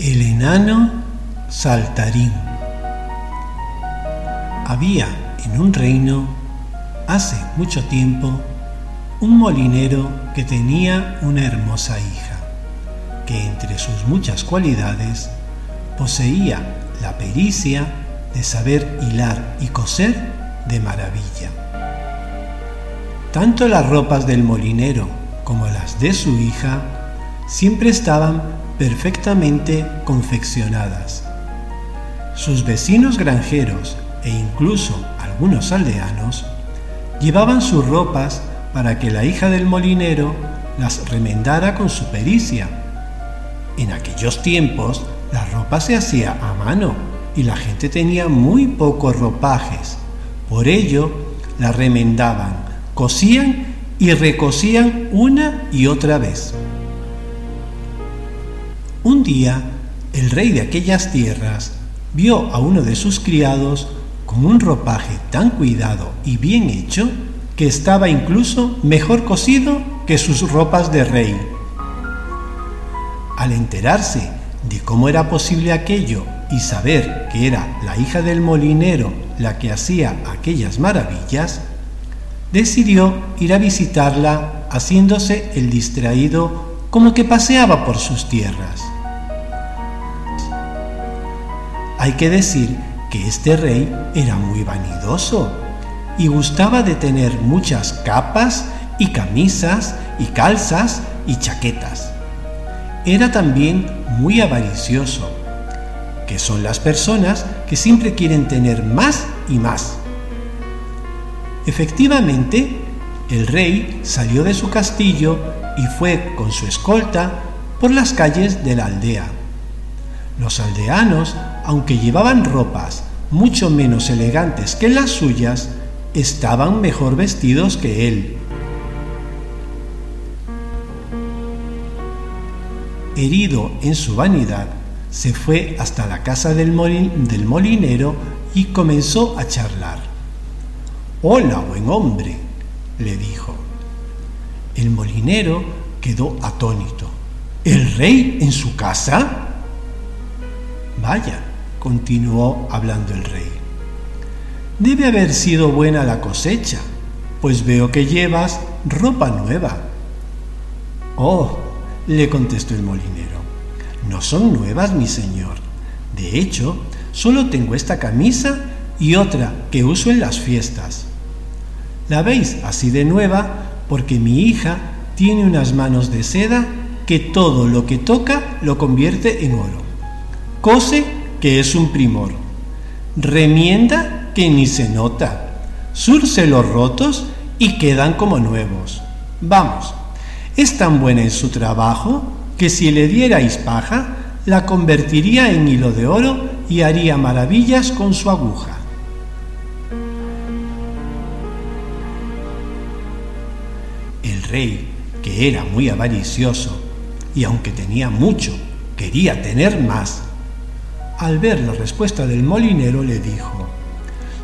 El enano saltarín. Había en un reino, hace mucho tiempo, un molinero que tenía una hermosa hija, que entre sus muchas cualidades poseía la pericia de saber hilar y coser de maravilla. Tanto las ropas del molinero como las de su hija siempre estaban perfectamente confeccionadas. Sus vecinos granjeros e incluso algunos aldeanos llevaban sus ropas para que la hija del molinero las remendara con su pericia. En aquellos tiempos la ropa se hacía a mano y la gente tenía muy pocos ropajes. Por ello la remendaban, cosían y recosían una y otra vez. Un día, el rey de aquellas tierras vio a uno de sus criados con un ropaje tan cuidado y bien hecho que estaba incluso mejor cosido que sus ropas de rey. Al enterarse de cómo era posible aquello y saber que era la hija del molinero la que hacía aquellas maravillas, decidió ir a visitarla haciéndose el distraído como que paseaba por sus tierras. Hay que decir que este rey era muy vanidoso y gustaba de tener muchas capas y camisas y calzas y chaquetas. Era también muy avaricioso, que son las personas que siempre quieren tener más y más. Efectivamente, el rey salió de su castillo y fue con su escolta por las calles de la aldea. Los aldeanos, aunque llevaban ropas mucho menos elegantes que las suyas, estaban mejor vestidos que él. Herido en su vanidad, se fue hasta la casa del, molin del molinero y comenzó a charlar. Hola, buen hombre, le dijo. El molinero quedó atónito. ¿El rey en su casa? Vaya, continuó hablando el rey. Debe haber sido buena la cosecha, pues veo que llevas ropa nueva. Oh, le contestó el molinero, no son nuevas, mi señor. De hecho, solo tengo esta camisa y otra que uso en las fiestas. La veis así de nueva porque mi hija tiene unas manos de seda que todo lo que toca lo convierte en oro. Cose que es un primor. Remienda que ni se nota. Surce los rotos y quedan como nuevos. Vamos, es tan buena en su trabajo que si le dierais paja, la convertiría en hilo de oro y haría maravillas con su aguja. Rey, que era muy avaricioso y aunque tenía mucho, quería tener más, al ver la respuesta del molinero le dijo,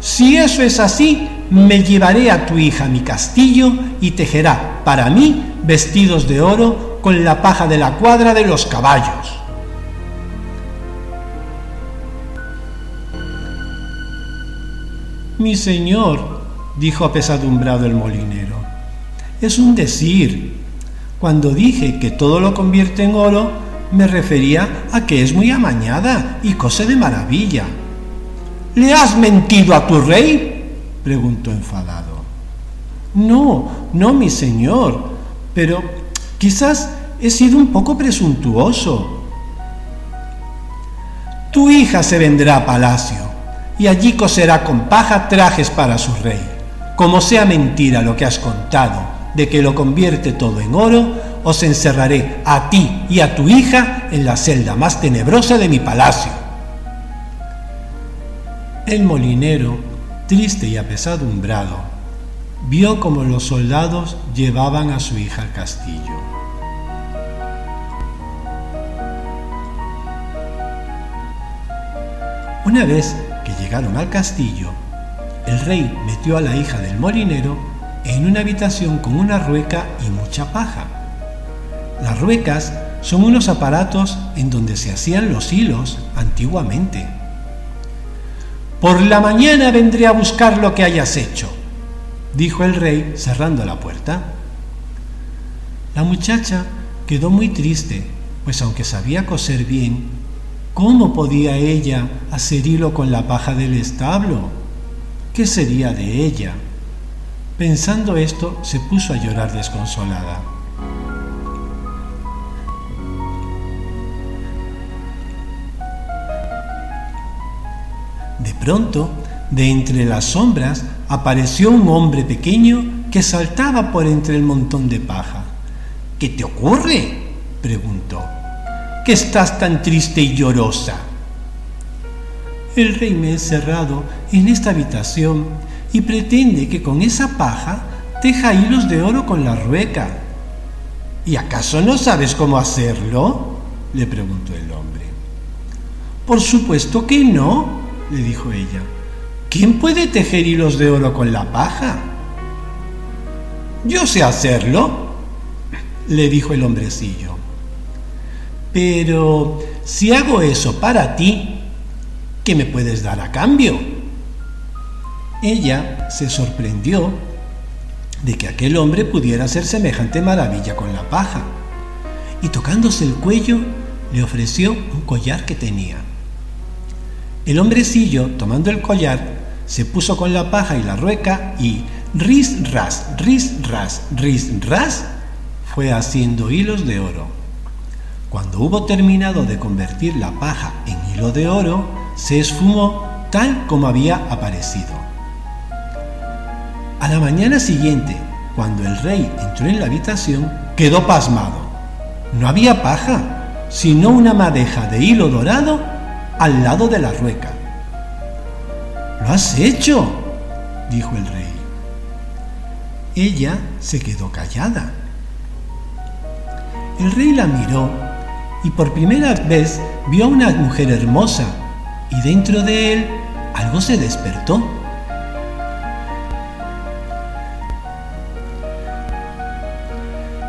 Si eso es así, me llevaré a tu hija a mi castillo y tejerá para mí vestidos de oro con la paja de la cuadra de los caballos. Mi señor, dijo apesadumbrado el molinero, es un decir. Cuando dije que todo lo convierte en oro, me refería a que es muy amañada y cose de maravilla. ¿Le has mentido a tu rey? preguntó enfadado. No, no, mi señor, pero quizás he sido un poco presuntuoso. Tu hija se vendrá a palacio y allí coserá con paja trajes para su rey. Como sea mentira lo que has contado de que lo convierte todo en oro, os encerraré a ti y a tu hija en la celda más tenebrosa de mi palacio. El molinero, triste y apesadumbrado, vio como los soldados llevaban a su hija al castillo. Una vez que llegaron al castillo, el rey metió a la hija del molinero en una habitación con una rueca y mucha paja. Las ruecas son unos aparatos en donde se hacían los hilos antiguamente. Por la mañana vendré a buscar lo que hayas hecho, dijo el rey cerrando la puerta. La muchacha quedó muy triste, pues aunque sabía coser bien, ¿cómo podía ella hacer hilo con la paja del establo? ¿Qué sería de ella? Pensando esto, se puso a llorar desconsolada. De pronto, de entre las sombras, apareció un hombre pequeño que saltaba por entre el montón de paja. ¿Qué te ocurre? preguntó. ¿Qué estás tan triste y llorosa? El rey me ha encerrado en esta habitación y pretende que con esa paja teja hilos de oro con la rueca. ¿Y acaso no sabes cómo hacerlo? le preguntó el hombre. Por supuesto que no, le dijo ella. ¿Quién puede tejer hilos de oro con la paja? Yo sé hacerlo, le dijo el hombrecillo. Pero si hago eso para ti, ¿qué me puedes dar a cambio? Ella se sorprendió de que aquel hombre pudiera hacer semejante maravilla con la paja, y tocándose el cuello le ofreció un collar que tenía. El hombrecillo, tomando el collar, se puso con la paja y la rueca y ris ras, ris ras, ris ras, fue haciendo hilos de oro. Cuando hubo terminado de convertir la paja en hilo de oro, se esfumó tal como había aparecido. A la mañana siguiente, cuando el rey entró en la habitación, quedó pasmado. No había paja, sino una madeja de hilo dorado al lado de la rueca. ¿Lo has hecho? dijo el rey. Ella se quedó callada. El rey la miró y por primera vez vio a una mujer hermosa y dentro de él algo se despertó.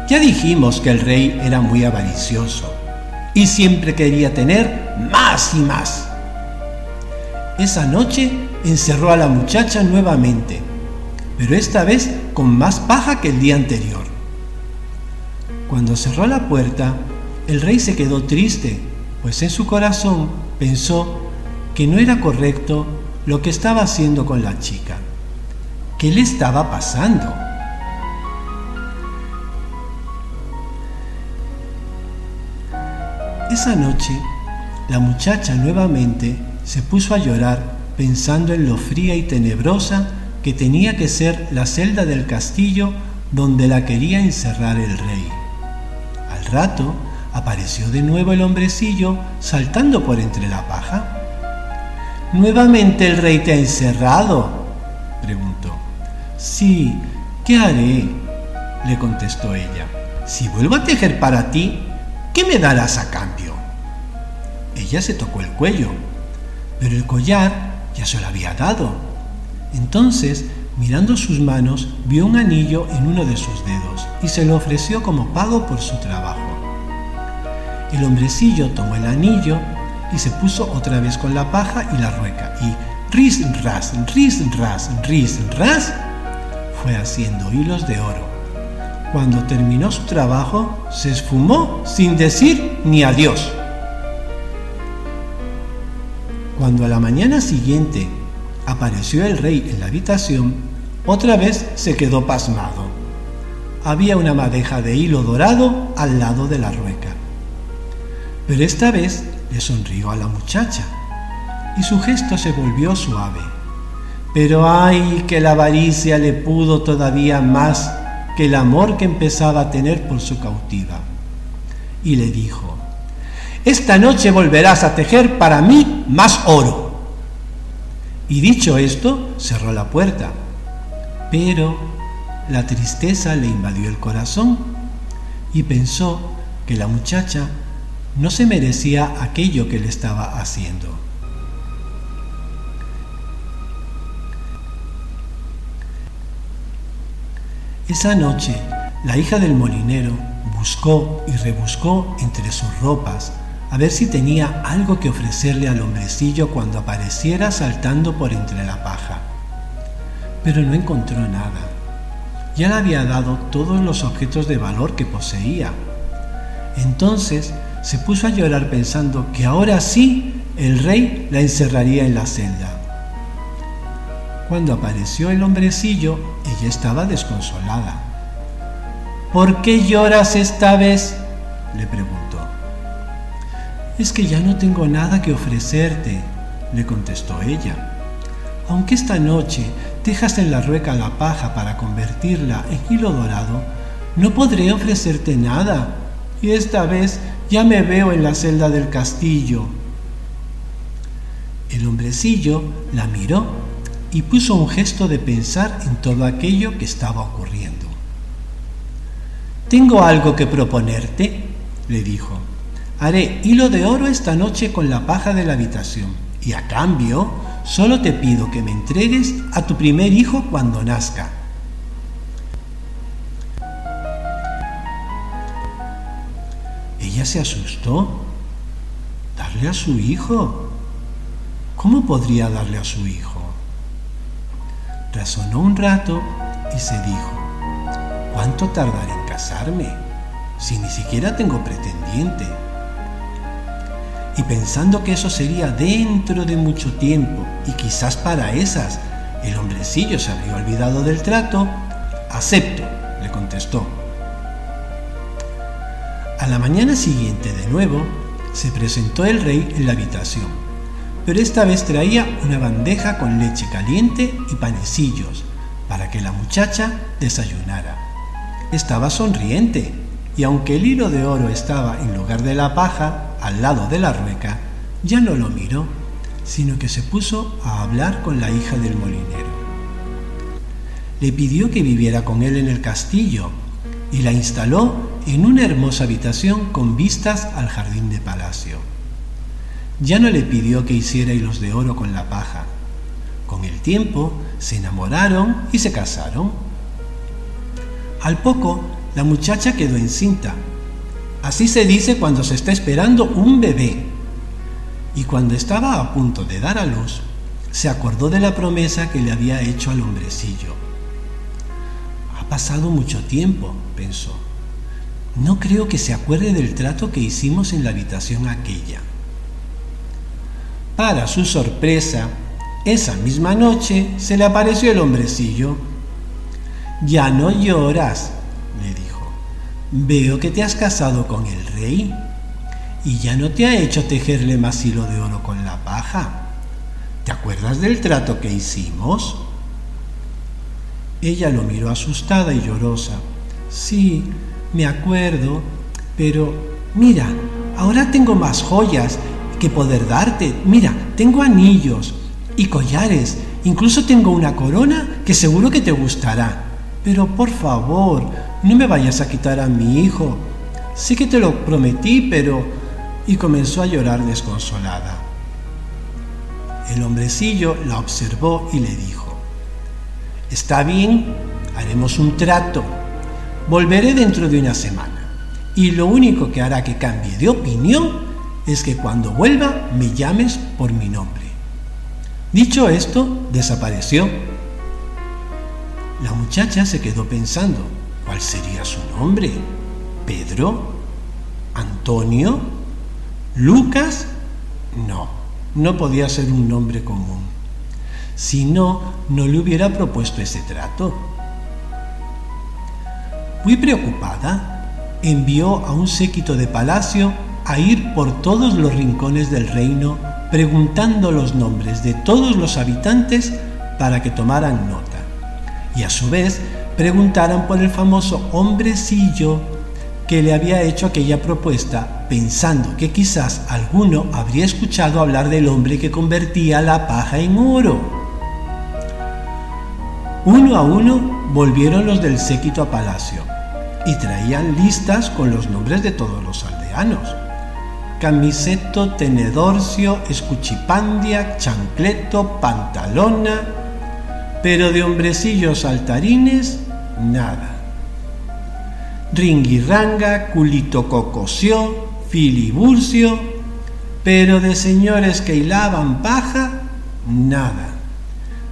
Ya dijimos que el rey era muy avaricioso y siempre quería tener más y más. Esa noche encerró a la muchacha nuevamente, pero esta vez con más paja que el día anterior. Cuando cerró la puerta, el rey se quedó triste, pues en su corazón pensó que no era correcto lo que estaba haciendo con la chica. ¿Qué le estaba pasando? Esa noche, la muchacha nuevamente se puso a llorar pensando en lo fría y tenebrosa que tenía que ser la celda del castillo donde la quería encerrar el rey. Al rato apareció de nuevo el hombrecillo saltando por entre la paja. ¿Nuevamente el rey te ha encerrado? preguntó. Sí, ¿qué haré? le contestó ella. Si vuelvo a tejer para ti, ¿qué me darás a cambio? Ella se tocó el cuello, pero el collar ya se lo había dado. Entonces, mirando sus manos, vio un anillo en uno de sus dedos y se lo ofreció como pago por su trabajo. El hombrecillo tomó el anillo y se puso otra vez con la paja y la rueca y ris ras, ris ras, ris ras, fue haciendo hilos de oro cuando terminó su trabajo, se esfumó sin decir ni adiós. Cuando a la mañana siguiente apareció el rey en la habitación, otra vez se quedó pasmado. Había una madeja de hilo dorado al lado de la rueca. Pero esta vez le sonrió a la muchacha y su gesto se volvió suave. Pero ay, que la avaricia le pudo todavía más que el amor que empezaba a tener por su cautiva. Y le dijo, esta noche volverás a tejer para mí más oro. Y dicho esto, cerró la puerta. Pero la tristeza le invadió el corazón y pensó que la muchacha no se merecía aquello que le estaba haciendo. Esa noche, la hija del molinero buscó y rebuscó entre sus ropas a ver si tenía algo que ofrecerle al hombrecillo cuando apareciera saltando por entre la paja. Pero no encontró nada. Ya le había dado todos los objetos de valor que poseía. Entonces se puso a llorar pensando que ahora sí el rey la encerraría en la celda. Cuando apareció el hombrecillo, ella estaba desconsolada. ¿Por qué lloras esta vez? le preguntó. Es que ya no tengo nada que ofrecerte, le contestó ella. Aunque esta noche dejas en la rueca la paja para convertirla en hilo dorado, no podré ofrecerte nada, y esta vez ya me veo en la celda del castillo. El hombrecillo la miró y puso un gesto de pensar en todo aquello que estaba ocurriendo. Tengo algo que proponerte, le dijo. Haré hilo de oro esta noche con la paja de la habitación y a cambio solo te pido que me entregues a tu primer hijo cuando nazca. Ella se asustó. ¿Darle a su hijo? ¿Cómo podría darle a su hijo? Razonó un rato y se dijo, ¿cuánto tardaré en casarme si ni siquiera tengo pretendiente? Y pensando que eso sería dentro de mucho tiempo y quizás para esas el hombrecillo se habría olvidado del trato, acepto, le contestó. A la mañana siguiente de nuevo se presentó el rey en la habitación pero esta vez traía una bandeja con leche caliente y panecillos para que la muchacha desayunara. Estaba sonriente y aunque el hilo de oro estaba en lugar de la paja, al lado de la rueca, ya no lo miró, sino que se puso a hablar con la hija del molinero. Le pidió que viviera con él en el castillo y la instaló en una hermosa habitación con vistas al jardín de palacio. Ya no le pidió que hiciera hilos de oro con la paja. Con el tiempo se enamoraron y se casaron. Al poco, la muchacha quedó encinta. Así se dice cuando se está esperando un bebé. Y cuando estaba a punto de dar a luz, se acordó de la promesa que le había hecho al hombrecillo. Ha pasado mucho tiempo, pensó. No creo que se acuerde del trato que hicimos en la habitación aquella. Para su sorpresa, esa misma noche se le apareció el hombrecillo. Ya no lloras. Veo que te has casado con el rey y ya no te ha hecho tejerle más hilo de oro con la paja. ¿Te acuerdas del trato que hicimos? Ella lo miró asustada y llorosa. Sí, me acuerdo, pero mira, ahora tengo más joyas que poder darte. Mira, tengo anillos y collares, incluso tengo una corona que seguro que te gustará. Pero por favor, no me vayas a quitar a mi hijo. Sé que te lo prometí, pero... Y comenzó a llorar desconsolada. El hombrecillo la observó y le dijo, Está bien, haremos un trato. Volveré dentro de una semana. Y lo único que hará que cambie de opinión es que cuando vuelva me llames por mi nombre. Dicho esto, desapareció. La muchacha se quedó pensando, ¿cuál sería su nombre? ¿Pedro? ¿Antonio? ¿Lucas? No, no podía ser un nombre común. Si no, no le hubiera propuesto ese trato. Muy preocupada, envió a un séquito de palacio a ir por todos los rincones del reino preguntando los nombres de todos los habitantes para que tomaran nota. Y a su vez preguntaran por el famoso hombrecillo que le había hecho aquella propuesta, pensando que quizás alguno habría escuchado hablar del hombre que convertía la paja en oro. Uno a uno volvieron los del séquito a palacio y traían listas con los nombres de todos los aldeanos. Camiseto, Tenedorcio, Escuchipandia, Chancleto, Pantalona, pero de hombrecillos saltarines, nada. Ringuirranga, Culito Cocosió, Filiburcio, pero de señores que hilaban paja, nada.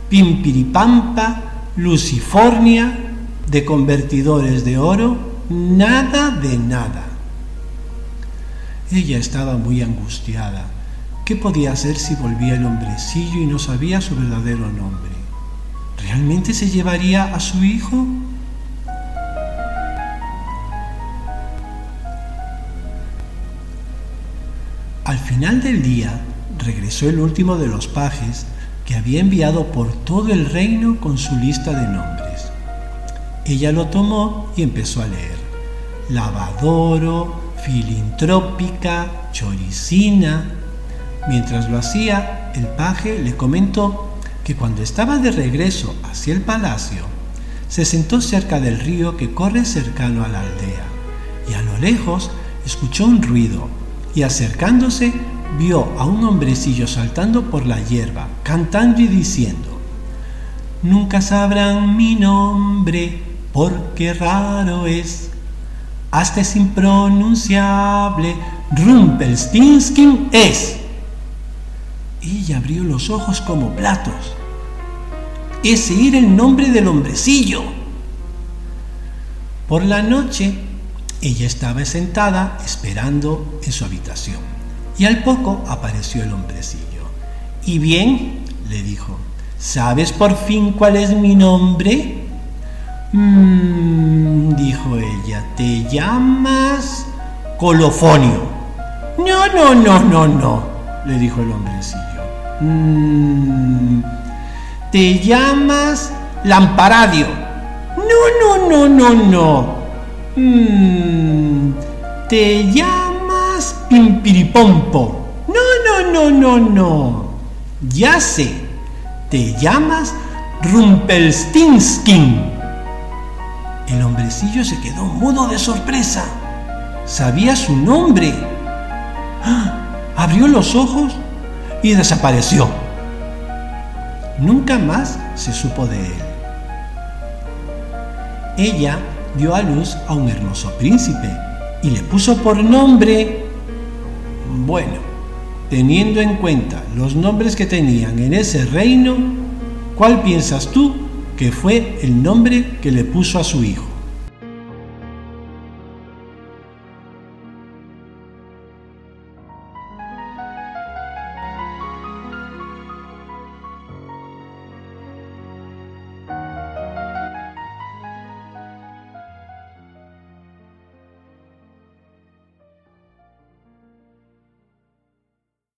Pimpiripampa, Lucifornia, de convertidores de oro, nada de nada. Ella estaba muy angustiada. ¿Qué podía hacer si volvía el hombrecillo y no sabía su verdadero nombre? ¿Realmente se llevaría a su hijo? Al final del día regresó el último de los pajes que había enviado por todo el reino con su lista de nombres. Ella lo tomó y empezó a leer. Lavadoro, filintrópica, choricina. Mientras lo hacía, el paje le comentó que cuando estaba de regreso hacia el palacio, se sentó cerca del río que corre cercano a la aldea y a lo lejos escuchó un ruido y acercándose vio a un hombrecillo saltando por la hierba, cantando y diciendo, Nunca sabrán mi nombre, porque raro es. Hasta es impronunciable, Rumpelstiltskin es. Ella abrió los ojos como platos. Ese era el nombre del hombrecillo. Por la noche ella estaba sentada esperando en su habitación y al poco apareció el hombrecillo. ¿Y bien? le dijo, ¿sabes por fin cuál es mi nombre? Mmm, dijo ella, ¿te llamas Colofonio? No, no, no, no, no, le dijo el hombrecillo. Mmm, ¿te llamas Lamparadio? No, no, no, no, no. Mmm, ¿te llamas Pimpiripompo? No, no, no, no, no. Ya sé, te llamas Rumpelstinskin. El hombrecillo se quedó mudo de sorpresa. Sabía su nombre. ¡Ah! Abrió los ojos y desapareció. Nunca más se supo de él. Ella dio a luz a un hermoso príncipe y le puso por nombre... Bueno, teniendo en cuenta los nombres que tenían en ese reino, ¿cuál piensas tú que fue el nombre que le puso a su hijo?